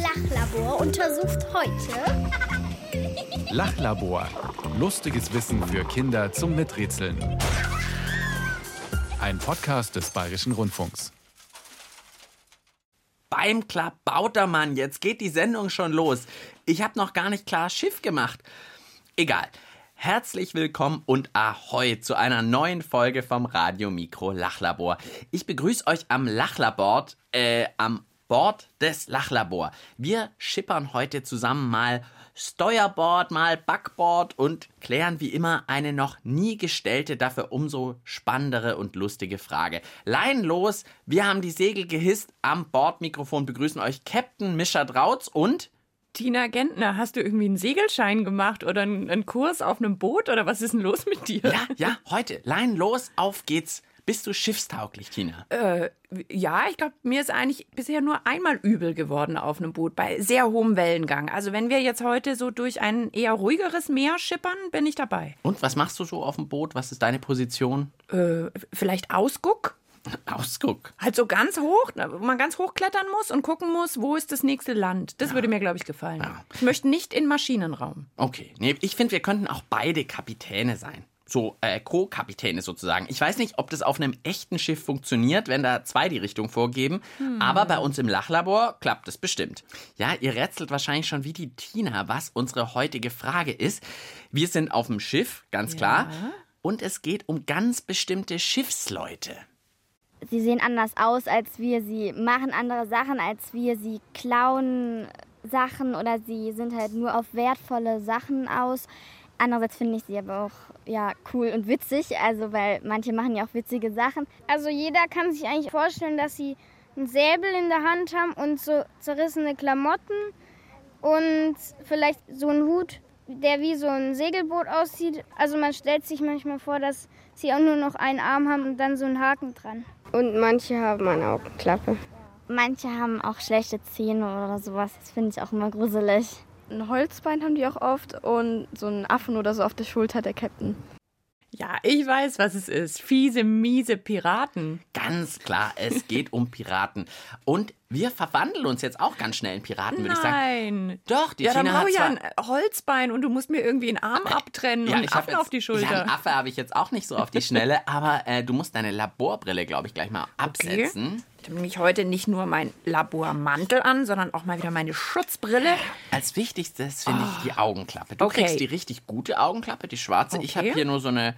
Mikrolachlabor untersucht heute Lachlabor. Lustiges Wissen für Kinder zum Miträtseln. Ein Podcast des Bayerischen Rundfunks. Beim Klabautermann, jetzt geht die Sendung schon los. Ich habe noch gar nicht klar Schiff gemacht. Egal. Herzlich willkommen und ahoi zu einer neuen Folge vom Radio Mikro Lachlabor. Ich begrüße euch am Lachlabor, äh, am Bord des Lachlabor. Wir schippern heute zusammen mal Steuerboard, mal Backboard und klären wie immer eine noch nie gestellte, dafür umso spannendere und lustige Frage. Lein los, wir haben die Segel gehisst. Am Bordmikrofon begrüßen euch Captain Mischa Drautz und Tina Gentner, hast du irgendwie einen Segelschein gemacht oder einen, Kurs auf einem Boot oder was ist denn los mit dir? Ja, ja, heute. Lein los, auf geht's. Bist du schiffstauglich, Tina? Äh, ja, ich glaube, mir ist eigentlich bisher nur einmal übel geworden auf einem Boot bei sehr hohem Wellengang. Also wenn wir jetzt heute so durch ein eher ruhigeres Meer schippern, bin ich dabei. Und was machst du so auf dem Boot? Was ist deine Position? Äh, vielleicht Ausguck? Ausguck. Halt so ganz hoch, wo man ganz hoch klettern muss und gucken muss, wo ist das nächste Land. Das ja. würde mir, glaube ich, gefallen. Ja. Ich möchte nicht in Maschinenraum. Okay. Nee, ich finde, wir könnten auch beide Kapitäne sein so äh, Co-Kapitäne sozusagen. Ich weiß nicht, ob das auf einem echten Schiff funktioniert, wenn da zwei die Richtung vorgeben, hm. aber bei uns im Lachlabor klappt es bestimmt. Ja, ihr rätselt wahrscheinlich schon wie die Tina, was unsere heutige Frage ist. Wir sind auf dem Schiff, ganz klar, ja. und es geht um ganz bestimmte Schiffsleute. Sie sehen anders aus als wir, sie machen andere Sachen als wir, sie klauen Sachen oder sie sind halt nur auf wertvolle Sachen aus. Andererseits finde ich sie aber auch ja, cool und witzig, also weil manche machen ja auch witzige Sachen. Also jeder kann sich eigentlich vorstellen, dass sie einen Säbel in der Hand haben und so zerrissene Klamotten und vielleicht so einen Hut, der wie so ein Segelboot aussieht. Also man stellt sich manchmal vor, dass sie auch nur noch einen Arm haben und dann so einen Haken dran. Und manche haben eine Augenklappe. Manche haben auch schlechte Zähne oder sowas. Das finde ich auch immer gruselig. Ein Holzbein haben die auch oft und so einen Affen oder so auf der Schulter der Captain. Ja, ich weiß, was es ist. Fiese, miese Piraten. Ganz klar, es geht um Piraten. Und wir verwandeln uns jetzt auch ganz schnell in Piraten, würde ich sagen. Nein. Doch, die ja, Tina dann brauche ich ja ein Holzbein und du musst mir irgendwie einen Arm abtrennen ja, und einen Affen jetzt, auf die Schulter. Ja, einen Affe habe ich jetzt auch nicht so auf die Schnelle, aber äh, du musst deine Laborbrille, glaube ich, gleich mal absetzen. Okay. Ich habe nämlich heute nicht nur mein Labormantel an, sondern auch mal wieder meine Schutzbrille. Als wichtigstes finde ich die Augenklappe. Du okay. kriegst die richtig gute Augenklappe, die schwarze. Okay. Ich habe hier nur so eine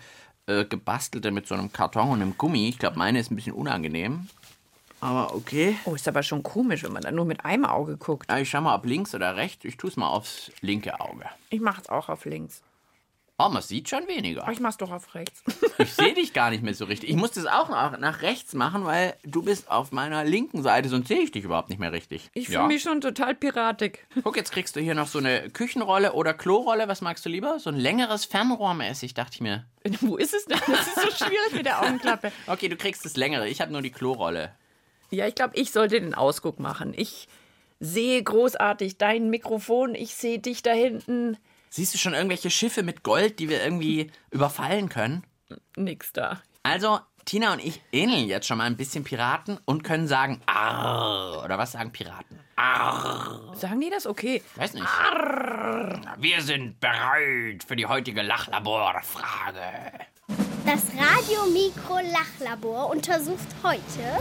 äh, gebastelte mit so einem Karton und einem Gummi. Ich glaube, meine ist ein bisschen unangenehm. Aber okay. Oh, ist aber schon komisch, wenn man dann nur mit einem Auge guckt. Ja, ich schau mal, ob links oder rechts. Ich tue es mal aufs linke Auge. Ich mache es auch auf links. Oh, man sieht schon weniger. Ich mach's doch auf rechts. ich sehe dich gar nicht mehr so richtig. Ich muss das auch nach, nach rechts machen, weil du bist auf meiner linken Seite, sonst sehe ich dich überhaupt nicht mehr richtig. Ich fühle ja. mich schon total piratig. Guck, jetzt kriegst du hier noch so eine Küchenrolle oder Klorolle. Was magst du lieber? So ein längeres Fernrohrmäßig, dachte ich mir. Wo ist es denn? Das ist so schwierig mit der Augenklappe. okay, du kriegst das längere. Ich habe nur die Klorolle. Ja, ich glaube, ich sollte den Ausguck machen. Ich sehe großartig dein Mikrofon. Ich sehe dich da hinten. Siehst du schon irgendwelche Schiffe mit Gold, die wir irgendwie überfallen können? Nix da. Also, Tina und ich ähneln jetzt schon mal ein bisschen Piraten und können sagen Arr. Oder was sagen Piraten? Arr. Sagen die das? Okay. Weiß nicht. Arr. Wir sind bereit für die heutige Lachlaborfrage. Das Radiomikro-Lachlabor untersucht heute.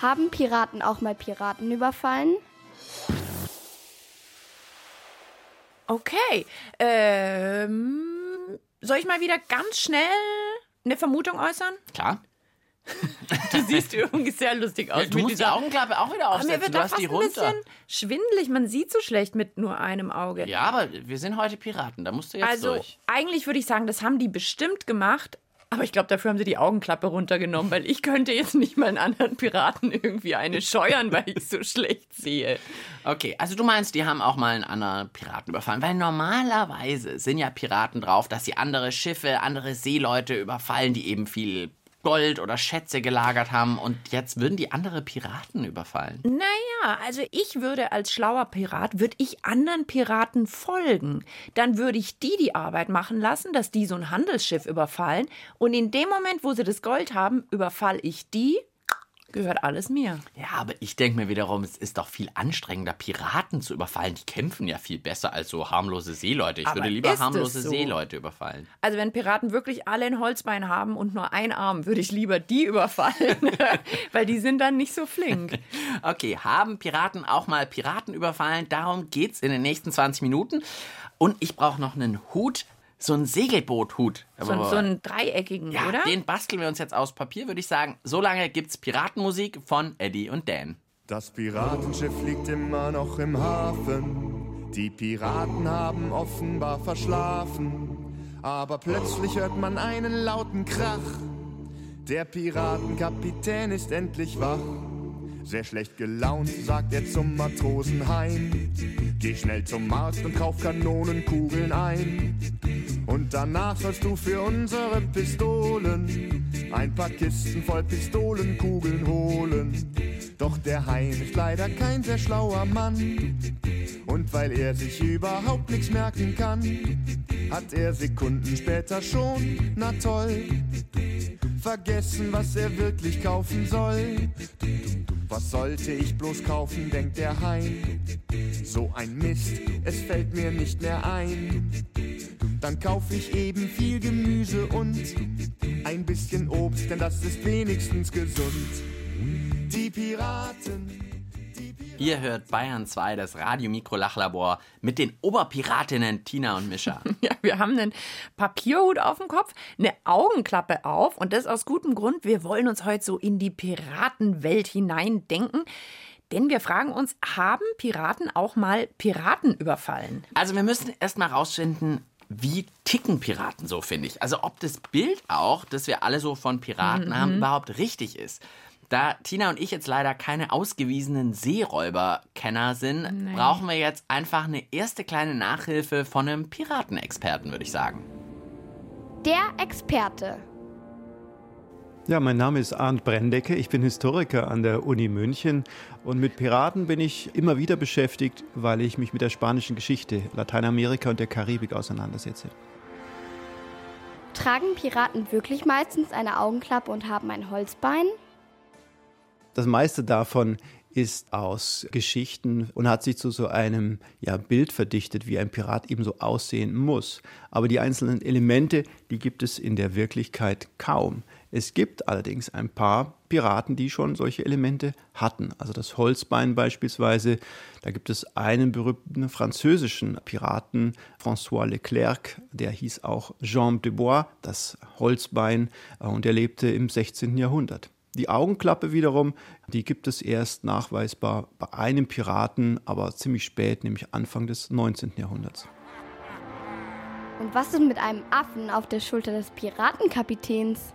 Haben Piraten auch mal Piraten überfallen? Okay. Ähm, soll ich mal wieder ganz schnell eine Vermutung äußern? Klar. du siehst übrigens sehr lustig aus. Ja, du musst die Augenklappe auch wieder aufsetzen. mir wird du hast die runter. ein bisschen schwindelig. Man sieht so schlecht mit nur einem Auge. Ja, aber wir sind heute Piraten. Da musst du jetzt also, durch. eigentlich würde ich sagen, das haben die bestimmt gemacht. Aber ich glaube, dafür haben sie die Augenklappe runtergenommen, weil ich könnte jetzt nicht mal einen anderen Piraten irgendwie eine scheuern, weil ich so schlecht sehe. Okay, also du meinst, die haben auch mal einen anderen Piraten überfallen, weil normalerweise sind ja Piraten drauf, dass sie andere Schiffe, andere Seeleute überfallen, die eben viel Gold oder Schätze gelagert haben und jetzt würden die andere Piraten überfallen. Naja, also ich würde als schlauer Pirat, würde ich anderen Piraten folgen. Dann würde ich die die Arbeit machen lassen, dass die so ein Handelsschiff überfallen und in dem Moment, wo sie das Gold haben, überfall ich die Gehört alles mir. Ja, aber ich denke mir wiederum, es ist doch viel anstrengender, Piraten zu überfallen. Die kämpfen ja viel besser als so harmlose Seeleute. Ich Aber würde lieber harmlose es so? Seeleute überfallen. Also wenn Piraten wirklich alle ein Holzbein haben und nur ein Arm, würde ich lieber die überfallen, weil die sind dann nicht so flink. Okay, haben Piraten auch mal Piraten überfallen? Darum geht's in den nächsten 20 Minuten. Und ich brauche noch einen Hut, so einen Segelboothut. So, so einen dreieckigen, ja, oder? den basteln wir uns jetzt aus Papier, würde ich sagen. So lange gibt's Piratenmusik von Eddie und Dan. Das Piratenschiff liegt immer noch im Hafen. Die Piraten haben offenbar verschlafen. Aber plötzlich hört man einen lauten Krach. Der Piratenkapitän ist endlich wach. Sehr schlecht gelaunt, sagt er zum Matrosenheim. Geh schnell zum Markt und kauf Kanonenkugeln ein. Und danach sollst du für unsere Pistolen ein paar Kisten voll Pistolenkugeln holen. Doch der Hein ist leider kein sehr schlauer Mann. Und weil er sich überhaupt nichts merken kann, hat er Sekunden später schon, na toll, vergessen, was er wirklich kaufen soll. Was sollte ich bloß kaufen, denkt der Hein. So ein Mist, es fällt mir nicht mehr ein. Dann kauf ich eben viel Gemüse und ein bisschen Obst, denn das ist wenigstens gesund. Die Piraten. Ihr hört Bayern 2, das Radio-Mikro-Lachlabor mit den Oberpiratinnen Tina und Mischa. Ja, wir haben einen Papierhut auf dem Kopf, eine Augenklappe auf und das aus gutem Grund. Wir wollen uns heute so in die Piratenwelt hineindenken. Denn wir fragen uns, haben Piraten auch mal Piraten überfallen? Also wir müssen erst mal rausfinden, wie ticken Piraten so, finde ich. Also ob das Bild auch, das wir alle so von Piraten haben, überhaupt richtig ist. Da Tina und ich jetzt leider keine ausgewiesenen Seeräuberkenner sind, brauchen wir jetzt einfach eine erste kleine Nachhilfe von einem Piratenexperten, würde ich sagen. Der Experte. Ja, mein Name ist Arndt Brendecke. Ich bin Historiker an der Uni München und mit Piraten bin ich immer wieder beschäftigt, weil ich mich mit der spanischen Geschichte Lateinamerika und der Karibik auseinandersetze. Tragen Piraten wirklich meistens eine Augenklappe und haben ein Holzbein? Das meiste davon ist aus Geschichten und hat sich zu so einem ja, Bild verdichtet, wie ein Pirat eben so aussehen muss. Aber die einzelnen Elemente, die gibt es in der Wirklichkeit kaum. Es gibt allerdings ein paar Piraten, die schon solche Elemente hatten. Also das Holzbein beispielsweise. Da gibt es einen berühmten französischen Piraten, François Leclerc, der hieß auch Jean de Bois, das Holzbein, äh, und er lebte im 16. Jahrhundert. Die Augenklappe wiederum, die gibt es erst nachweisbar bei einem Piraten, aber ziemlich spät, nämlich Anfang des 19. Jahrhunderts. Und was ist mit einem Affen auf der Schulter des Piratenkapitäns?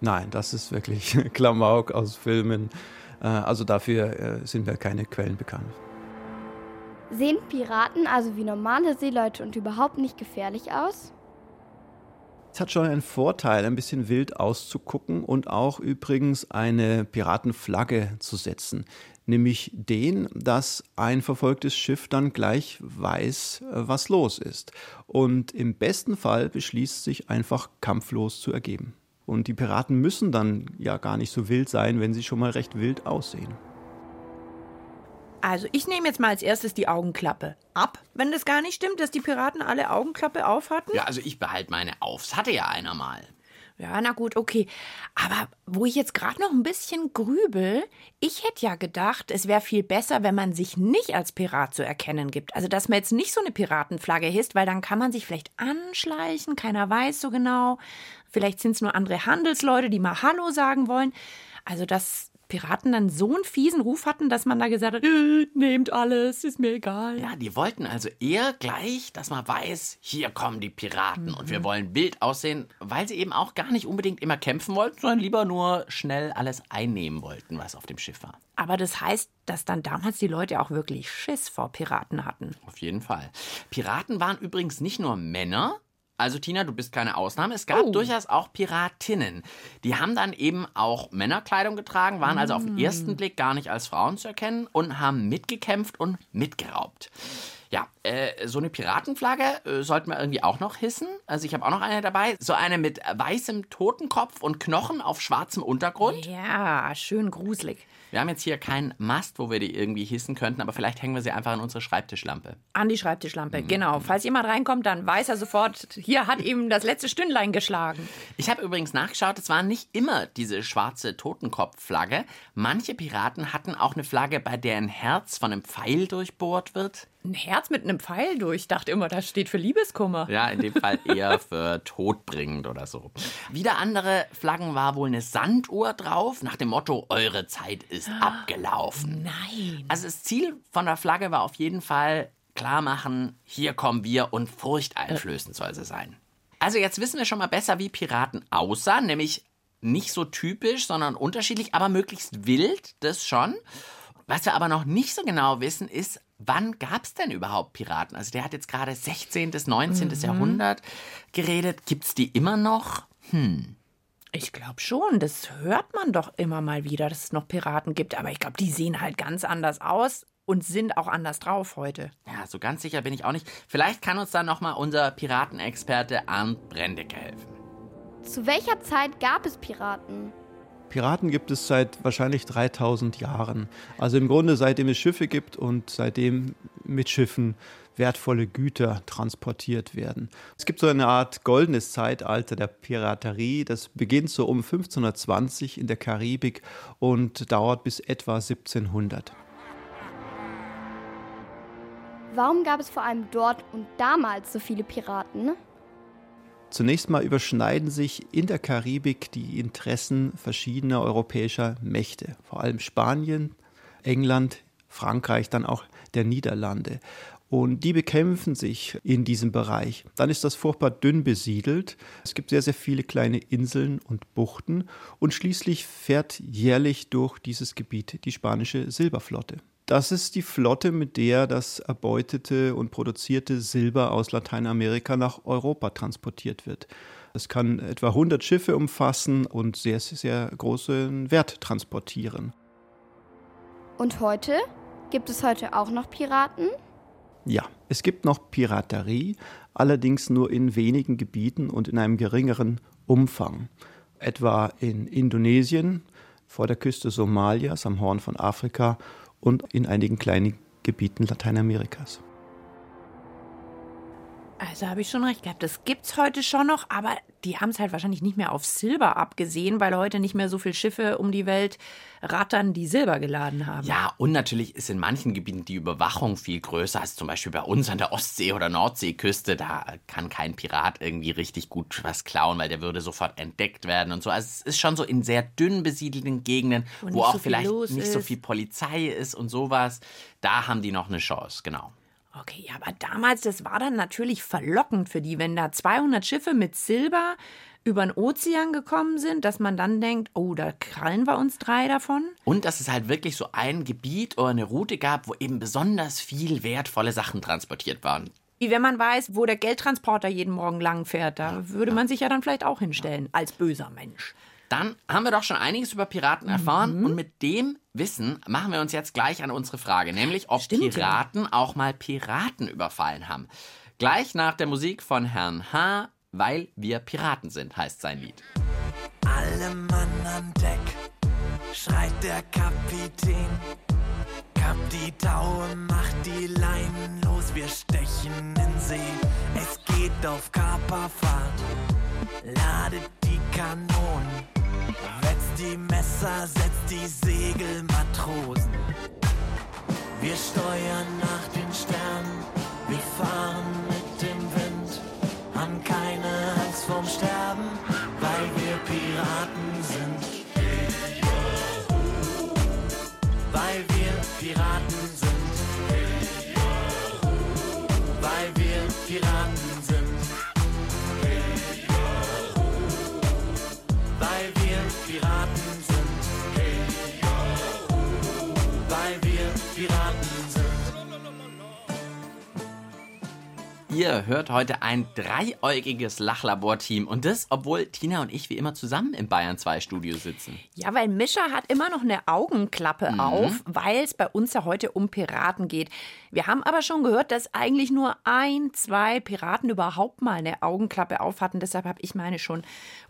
Nein, das ist wirklich Klamauk aus Filmen. Äh, Also dafür äh, sind mir keine Quellen bekannt. Sehen Piraten also wie normale Seeleute und überhaupt nicht gefährlich aus? Es hat schon einen Vorteil, ein bisschen wild auszugucken und auch übrigens eine Piratenflagge zu setzen. Nämlich den, dass ein verfolgtes Schiff dann gleich weiß, was los ist. Und im besten Fall beschließt sich einfach kampflos zu ergeben. Und die Piraten müssen dann ja gar nicht so wild sein, wenn sie schon mal recht wild aussehen. Also ich nehme jetzt mal als erstes die Augenklappe ab, wenn das gar nicht stimmt, dass die Piraten alle Augenklappe auf hatten. Ja, also ich behalte meine auf. Das hatte ja einer mal. Ja, na gut, okay. Aber wo ich jetzt gerade noch ein bisschen grübel, ich hätte ja gedacht, es wäre viel besser, wenn man sich nicht als Pirat zu erkennen gibt. Also, dass man jetzt nicht so eine Piratenflagge hisst, weil dann kann man sich vielleicht anschleichen, keiner weiß so genau. Vielleicht sind es nur andere Handelsleute, die mal Hallo sagen wollen. Also, dass Piraten dann so einen fiesen Ruf hatten, dass man da gesagt hat, äh, nehmt alles, ist mir egal. Ja, die wollten also eher gleich, dass man weiß, hier kommen die Piraten und wir wollen wild aussehen, weil sie eben auch gar nicht unbedingt immer kämpfen wollten, sondern lieber nur schnell alles einnehmen wollten, was auf dem Schiff war. Aber das heißt, dass dann damals die Leute auch wirklich Schiss vor Piraten hatten. Auf jeden Fall. Piraten waren übrigens nicht nur Männer. Also Tina, du bist keine Ausnahme. Es gab Oh. durchaus auch Piratinnen. Die haben dann eben auch Männerkleidung getragen, waren also auf den ersten Blick gar nicht als Frauen zu erkennen und haben mitgekämpft und mitgeraubt. Ja, äh, so eine Piratenflagge äh, sollten wir irgendwie auch noch hissen. Also ich habe auch noch eine dabei. So eine mit weißem Totenkopf und Knochen auf schwarzem Untergrund. Ja, schön gruselig. Wir haben jetzt hier keinen Mast, wo wir die irgendwie hissen könnten, aber vielleicht hängen wir sie einfach an unsere Schreibtischlampe. An die Schreibtischlampe, genau. Falls jemand reinkommt, dann weiß er sofort, hier hat ihm das letzte Stündlein geschlagen. Ich habe übrigens nachgeschaut, es war nicht immer diese schwarze Totenkopfflagge. Manche Piraten hatten auch eine Flagge, bei der ein Herz von einem Pfeil durchbohrt wird. Ein Herz mit einem Pfeil durch. Ich dachte immer, das steht für Liebeskummer. Ja, in dem Fall eher für todbringend oder so. Wieder andere Flaggen war wohl eine Sanduhr drauf, nach dem Motto, eure Zeit ist abgelaufen. Nein. Also das Ziel von der Flagge war auf jeden Fall klar machen, hier kommen wir und furchteinflößend soll sie sein. Also jetzt wissen wir schon mal besser, wie Piraten aussahen, nämlich nicht so typisch, sondern unterschiedlich, aber möglichst wild, das schon. Was wir aber noch nicht so genau wissen, ist, wann gab es denn überhaupt Piraten? Also der hat jetzt gerade 16. bis 19. Jahrhundert geredet. Gibt es die immer noch? Hm. Ich glaube schon, das hört man doch immer mal wieder, dass es noch Piraten gibt. Aber ich glaube, die sehen halt ganz anders aus und sind auch anders drauf heute. Ja, so ganz sicher bin ich auch nicht. Vielleicht kann uns da nochmal unser Piratenexperte Arndt Brendecke helfen. Zu welcher Zeit gab es Piraten? Piraten gibt es seit wahrscheinlich 3000 Jahren. Also im Grunde seitdem es Schiffe gibt und seitdem mit Schiffen wertvolle Güter transportiert werden. Es gibt so eine Art goldenes Zeitalter der Piraterie. Das beginnt so um 1520 in der Karibik und dauert bis etwa 1700. Warum gab es vor allem dort und damals so viele Piraten? Zunächst mal überschneiden sich in der Karibik die Interessen verschiedener europäischer Mächte, vor allem Spanien, England, Frankreich, dann auch der Niederlande. Und die bekämpfen sich in diesem Bereich. Dann ist das furchtbar dünn besiedelt. Es gibt sehr, sehr viele kleine Inseln und Buchten. Und schließlich fährt jährlich durch dieses Gebiet die spanische Silberflotte. Das ist die Flotte, mit der das erbeutete und produzierte Silber aus Lateinamerika nach Europa transportiert wird. Es kann etwa 100 Schiffe umfassen und sehr, sehr großen Wert transportieren. Und heute? Gibt es heute auch noch Piraten? Ja, es gibt noch Piraterie, allerdings nur in wenigen Gebieten und in einem geringeren Umfang. Etwa in Indonesien, vor der Küste Somalias, am Horn von Afrika und in einigen kleinen Gebieten Lateinamerikas. Also habe ich schon recht gehabt. Das gibt's heute schon noch, aber die haben es halt wahrscheinlich nicht mehr auf Silber abgesehen, weil heute nicht mehr so viele Schiffe um die Welt rattern, die Silber geladen haben. Ja, und natürlich ist in manchen Gebieten die Überwachung viel größer als zum Beispiel bei uns an der Ostsee- oder Nordseeküste. Da kann kein Pirat irgendwie richtig gut was klauen, weil der würde sofort entdeckt werden und so. Also es ist schon so in sehr dünn besiedelten Gegenden, Wo wo, auch so viel vielleicht nicht so ist. viel Polizei ist und sowas. Da haben die noch eine Chance, genau. Okay, ja, aber damals, das war dann natürlich verlockend für die, wenn da 200 Schiffe mit Silber über den Ozean gekommen sind, dass man dann denkt, oh, da krallen wir uns drei davon. Und dass es halt wirklich so ein Gebiet oder eine Route gab, wo eben besonders viel wertvolle Sachen transportiert waren. Wie wenn man weiß, wo der Geldtransporter jeden Morgen lang fährt, da würde man sich ja dann vielleicht auch hinstellen, als böser Mensch. Dann haben wir doch schon einiges über Piraten Mhm. erfahren und mit dem Wissen machen wir uns jetzt gleich an unsere Frage, nämlich ob Stimmt, ja. Piraten auch mal Piraten überfallen haben. Gleich nach der Musik von Herrn H., weil wir Piraten sind, heißt sein Lied. Alle Mann an Deck, schreit der Kapitän. Kap die Taue, macht die Leinen los, wir stechen in See. Es geht auf Kaperfahrt, ladet die Kanonen, wetzt die Messer, setzt die Segel, Matrosen. Wir steuern nach den Sternen, wir fahren mit dem Wind, haben keine Angst vorm Sterben, weil wir Piraten sind. Ihr hört heute ein dreiäugiges Lachlabor-Team und das, obwohl Tina und ich wie immer zusammen im Bayern 2 Studio sitzen. Ja, weil Mischa hat immer noch eine Augenklappe Mhm. auf, weil es bei uns ja heute um Piraten geht. Wir haben aber schon gehört, dass eigentlich nur ein, zwei Piraten überhaupt mal eine Augenklappe auf hatten. Deshalb habe ich meine schon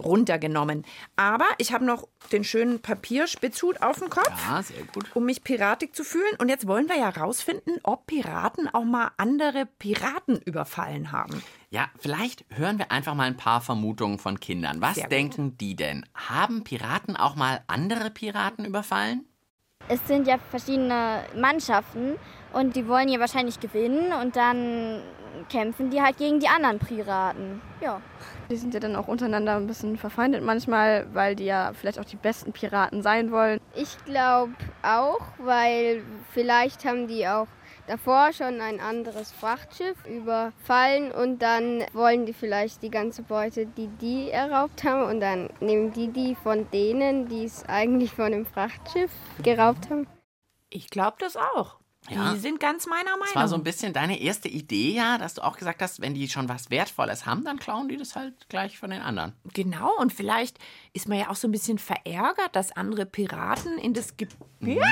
runtergenommen. Aber ich habe noch den schönen Papierspitzhut auf dem Kopf. Ja, sehr gut. um mich piratig zu fühlen. Und jetzt wollen wir ja rausfinden, ob Piraten auch mal andere Piraten überfallen haben. Ja, vielleicht hören wir einfach mal ein paar Vermutungen von Kindern. Was Sehr gut. denken die denn? Haben Piraten auch mal andere Piraten überfallen? Es sind ja verschiedene Mannschaften und die wollen ja wahrscheinlich gewinnen und dann kämpfen die halt gegen die anderen Piraten. Ja. Die sind ja dann auch untereinander ein bisschen verfeindet manchmal, weil die ja vielleicht auch die besten Piraten sein wollen. Ich glaube auch, weil vielleicht haben die auch davor schon ein anderes Frachtschiff überfallen und dann wollen die vielleicht die ganze Beute, die die erraubt haben und dann nehmen die die von denen, die es eigentlich von dem Frachtschiff geraubt haben. Ich glaube das auch. Ja. Die sind ganz meiner Meinung. Das war so ein bisschen deine erste Idee, ja, dass du auch gesagt hast, wenn die schon was Wertvolles haben, dann klauen die das halt gleich von den anderen. Genau, und vielleicht ist man ja auch so ein bisschen verärgert, dass andere Piraten in das Gebiet. Ja!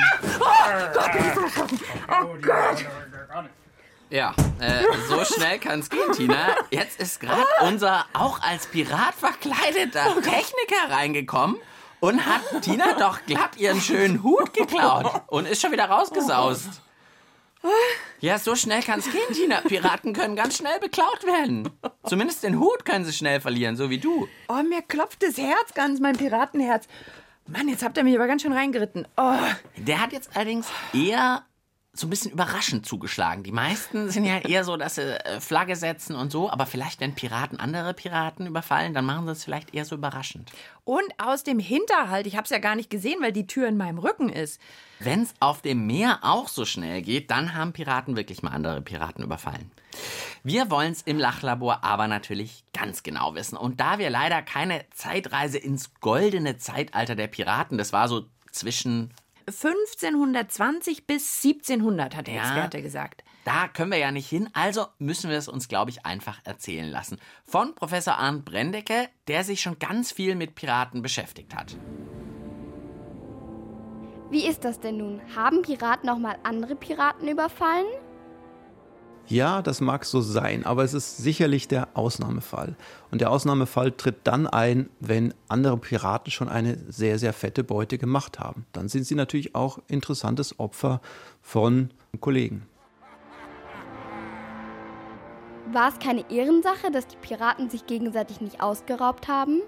Oh Gott, bin ich so erschrocken. Oh Gott! Ja, äh, so schnell kann es gehen, Tina. Jetzt ist gerade unser auch als Pirat verkleideter Techniker reingekommen und hat Tina doch glatt ihren schönen Hut geklaut und ist schon wieder rausgesaust. Ja, so schnell kann es gehen, Tina. Piraten können ganz schnell beklaut werden. Zumindest den Hut können sie schnell verlieren, so wie du. Oh, mir klopft das Herz ganz, mein Piratenherz. Mann, jetzt habt ihr mich aber ganz schön reingeritten. Oh. Der hat jetzt allerdings eher so ein bisschen überraschend zugeschlagen. Die meisten sind ja eher so, dass sie äh, Flagge setzen und so, aber vielleicht, wenn Piraten andere Piraten überfallen, dann machen sie es vielleicht eher so überraschend. Und aus dem Hinterhalt, ich hab's ja gar nicht gesehen, weil die Tür in meinem Rücken ist. Wenn es auf dem Meer auch so schnell geht, dann haben Piraten wirklich mal andere Piraten überfallen. Wir wollen es im Lachlabor aber natürlich ganz genau wissen. Und da wir leider keine Zeitreise ins goldene Zeitalter der Piraten, das war so zwischen 1520 bis 1700, hat der Ja. Experte gesagt. Da können wir ja nicht hin, also müssen wir es uns, glaube ich, einfach erzählen lassen. Von Professor Arndt Brendecke, der sich schon ganz viel mit Piraten beschäftigt hat. Wie ist das denn nun? Haben Piraten auch mal andere Piraten überfallen? Ja, das mag so sein, aber es ist sicherlich der Ausnahmefall. Und der Ausnahmefall tritt dann ein, wenn andere Piraten schon eine sehr, sehr fette Beute gemacht haben. Dann sind sie natürlich auch interessantes Opfer von Kollegen. War es keine Ehrensache, dass die Piraten sich gegenseitig nicht ausgeraubt haben?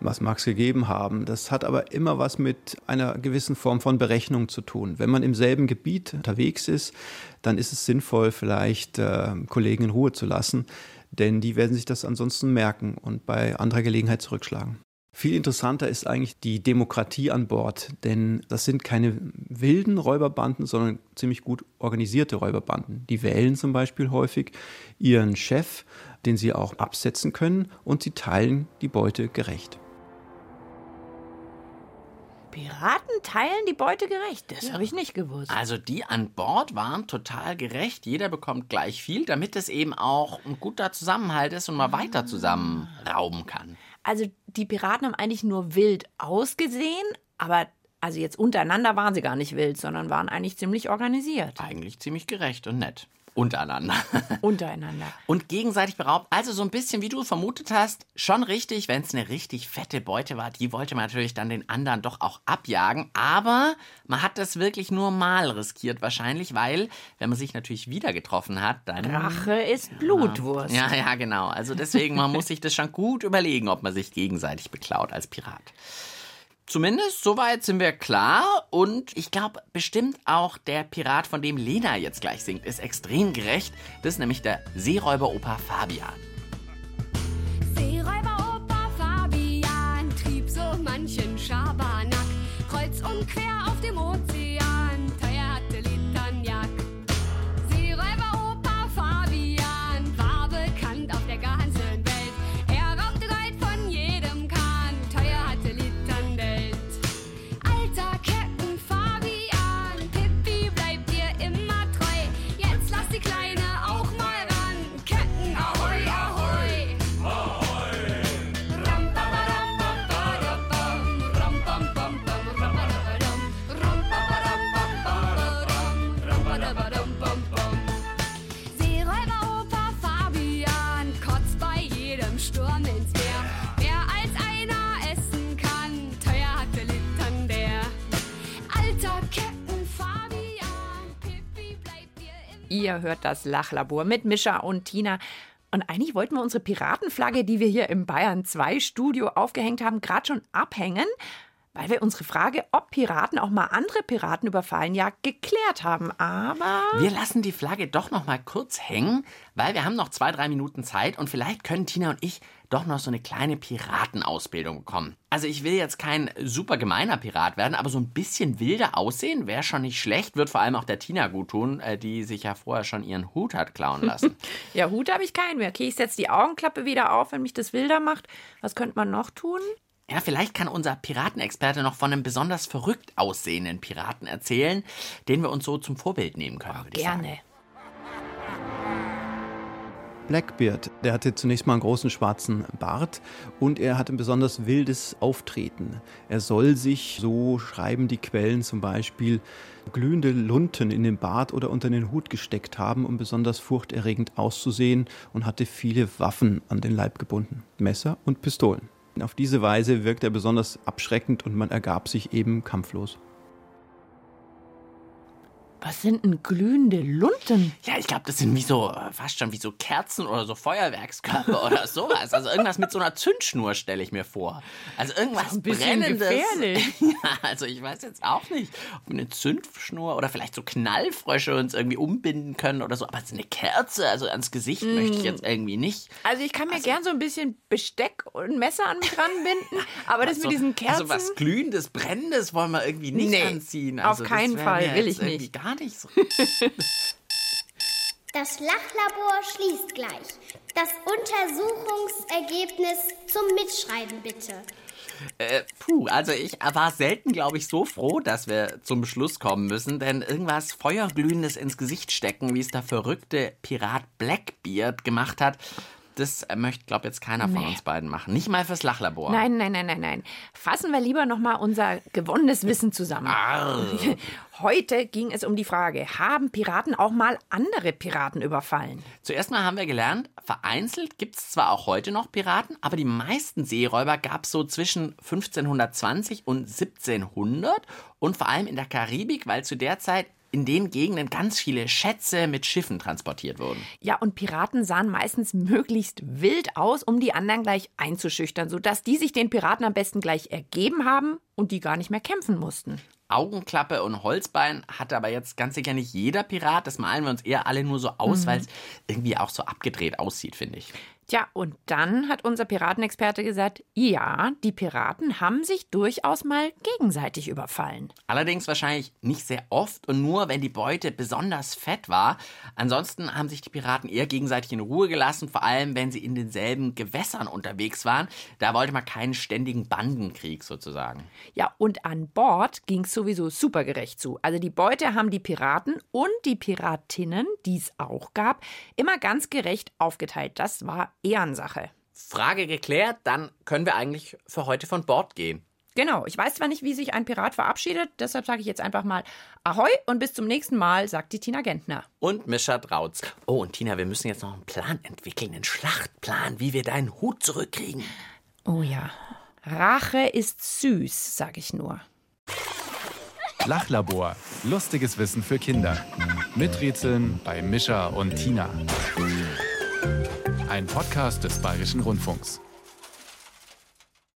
Was mag es gegeben haben? Das hat aber immer was mit einer gewissen Form von Berechnung zu tun. Wenn man im selben Gebiet unterwegs ist, dann ist es sinnvoll, vielleicht äh, Kollegen in Ruhe zu lassen, denn die werden sich das ansonsten merken und bei anderer Gelegenheit zurückschlagen. Viel interessanter ist eigentlich die Demokratie an Bord, denn das sind keine wilden Räuberbanden, sondern ziemlich gut organisierte Räuberbanden. Die wählen zum Beispiel häufig ihren Chef, den sie auch absetzen können, und sie teilen die Beute gerecht. Piraten teilen die Beute gerecht. Das habe ich nicht gewusst. Also die an Bord waren total gerecht. Jeder bekommt gleich viel, damit es eben auch ein guter Zusammenhalt ist und man weiter zusammen rauben kann. Also die Piraten haben eigentlich nur wild ausgesehen, aber also jetzt untereinander waren sie gar nicht wild, sondern waren eigentlich ziemlich organisiert. Eigentlich ziemlich gerecht und nett. Untereinander. Untereinander. Und gegenseitig beraubt. Also so ein bisschen, wie du vermutet hast, schon richtig, wenn es eine richtig fette Beute war. Die wollte man natürlich dann den anderen doch auch abjagen. Aber man hat das wirklich nur mal riskiert wahrscheinlich, weil, wenn man sich natürlich wieder getroffen hat, dann... Rache ist Blutwurst. Ja, ja, genau. Also deswegen, man muss sich das schon gut überlegen, ob man sich gegenseitig beklaut als Pirat. Zumindest soweit sind wir klar und ich glaube bestimmt auch der Pirat, von dem Lena jetzt gleich singt, ist extrem gerecht. Das ist nämlich der Seeräuberoper Fabian. Ihr hört das Lachlabor mit Mischa und Tina. Und eigentlich wollten wir unsere Piratenflagge, die wir hier im Bayern 2 Studio aufgehängt haben, gerade schon abhängen, weil wir unsere Frage, ob Piraten auch mal andere Piraten überfallen, ja geklärt haben. Aber Wir lassen die Flagge doch noch mal kurz hängen, weil wir haben noch zwei, drei Minuten Zeit und vielleicht können Tina und ich doch noch so eine kleine Piratenausbildung bekommen. Also ich will jetzt kein super gemeiner Pirat werden, aber so ein bisschen wilder aussehen wäre schon nicht schlecht. Wird vor allem auch der Tina gut tun, äh, die sich ja vorher schon ihren Hut hat klauen lassen. ja, Hut habe ich keinen mehr. Okay, ich setze die Augenklappe wieder auf, wenn mich das wilder macht. Was könnte man noch tun? Ja, vielleicht kann unser Piratenexperte noch von einem besonders verrückt aussehenden Piraten erzählen, den wir uns so zum Vorbild nehmen können. würde ich sagen. Gerne. Blackbeard, der hatte zunächst mal einen großen schwarzen Bart und er hatte ein besonders wildes Auftreten. Er soll sich, so schreiben die Quellen zum Beispiel, glühende Lunten in den Bart oder unter den Hut gesteckt haben, um besonders furchterregend auszusehen und hatte viele Waffen an den Leib gebunden, Messer und Pistolen. Auf diese Weise wirkt er besonders abschreckend und man ergab sich eben kampflos. Was sind denn glühende Lunten? Ja, ich glaube, das sind wie so, äh, fast schon wie so Kerzen oder so Feuerwerkskörper oder sowas. Also irgendwas mit so einer Zündschnur stelle ich mir vor. Also irgendwas ein bisschen Brennendes. gefährlich. Ja, also ich weiß jetzt auch nicht, ob wir eine Zündschnur oder vielleicht so Knallfrösche uns irgendwie umbinden können oder so. Aber so eine Kerze, also ans Gesicht möchte ich jetzt irgendwie nicht. Also ich kann mir gern so ein bisschen Besteck und Messer an mich ranbinden, aber das mit diesen Kerzen... Also was Glühendes, Brennendes wollen wir irgendwie nicht Nee, anziehen. auf Also das keinen Fall, will ich nicht. Gar nicht so. Das Lachlabor schließt gleich. Das Untersuchungsergebnis zum Mitschreiben bitte. Äh, puh, also ich war selten, glaube ich, so froh, dass wir zum Schluss kommen müssen, denn irgendwas Feuerglühendes ins Gesicht stecken, wie es der verrückte Pirat Blackbeard gemacht hat, das möchte, glaube ich, jetzt keiner von Nee. uns beiden machen. Nicht mal fürs Lachlabor. Nein, nein, nein, nein, nein. Fassen wir lieber noch mal unser gewonnenes Wissen zusammen. Arr. Heute ging es um die Frage, haben Piraten auch mal andere Piraten überfallen? Zuerst mal haben wir gelernt, vereinzelt gibt es zwar auch heute noch Piraten, aber die meisten Seeräuber gab es so zwischen 1520 und 1700 und vor allem in der Karibik, weil zu der Zeit in den Gegenden ganz viele Schätze mit Schiffen transportiert wurden. Ja, und Piraten sahen meistens möglichst wild aus, um die anderen gleich einzuschüchtern, sodass die sich den Piraten am besten gleich ergeben haben und die gar nicht mehr kämpfen mussten. Augenklappe und Holzbein hatte aber jetzt ganz sicher nicht jeder Pirat. Das malen wir uns eher alle nur so aus, Mhm. weil es irgendwie auch so abgedreht aussieht, finde ich. Tja, und dann hat unser Piratenexperte gesagt, ja, die Piraten haben sich durchaus mal gegenseitig überfallen. Allerdings wahrscheinlich nicht sehr oft und nur, wenn die Beute besonders fett war. Ansonsten haben sich die Piraten eher gegenseitig in Ruhe gelassen, vor allem wenn sie in denselben Gewässern unterwegs waren. Da wollte man keinen ständigen Bandenkrieg sozusagen. Ja, und an Bord ging es sowieso supergerecht zu. Also die Beute haben die Piraten und die Piratinnen, die es auch gab, immer ganz gerecht aufgeteilt. Das war Ehrensache. Frage geklärt, dann können wir eigentlich für heute von Bord gehen. Genau, ich weiß zwar nicht, wie sich ein Pirat verabschiedet, deshalb sage ich jetzt einfach mal Ahoi und bis zum nächsten Mal, sagt die Tina Gentner. Und Mischa Trautz. Oh, und Tina, wir müssen jetzt noch einen Plan entwickeln, einen Schlachtplan, wie wir deinen Hut zurückkriegen. Oh ja, Rache ist süß, sage ich nur. Lachlabor. Lustiges Wissen für Kinder. Miträtseln bei Mischa und Tina. Ein Podcast des Bayerischen Rundfunks.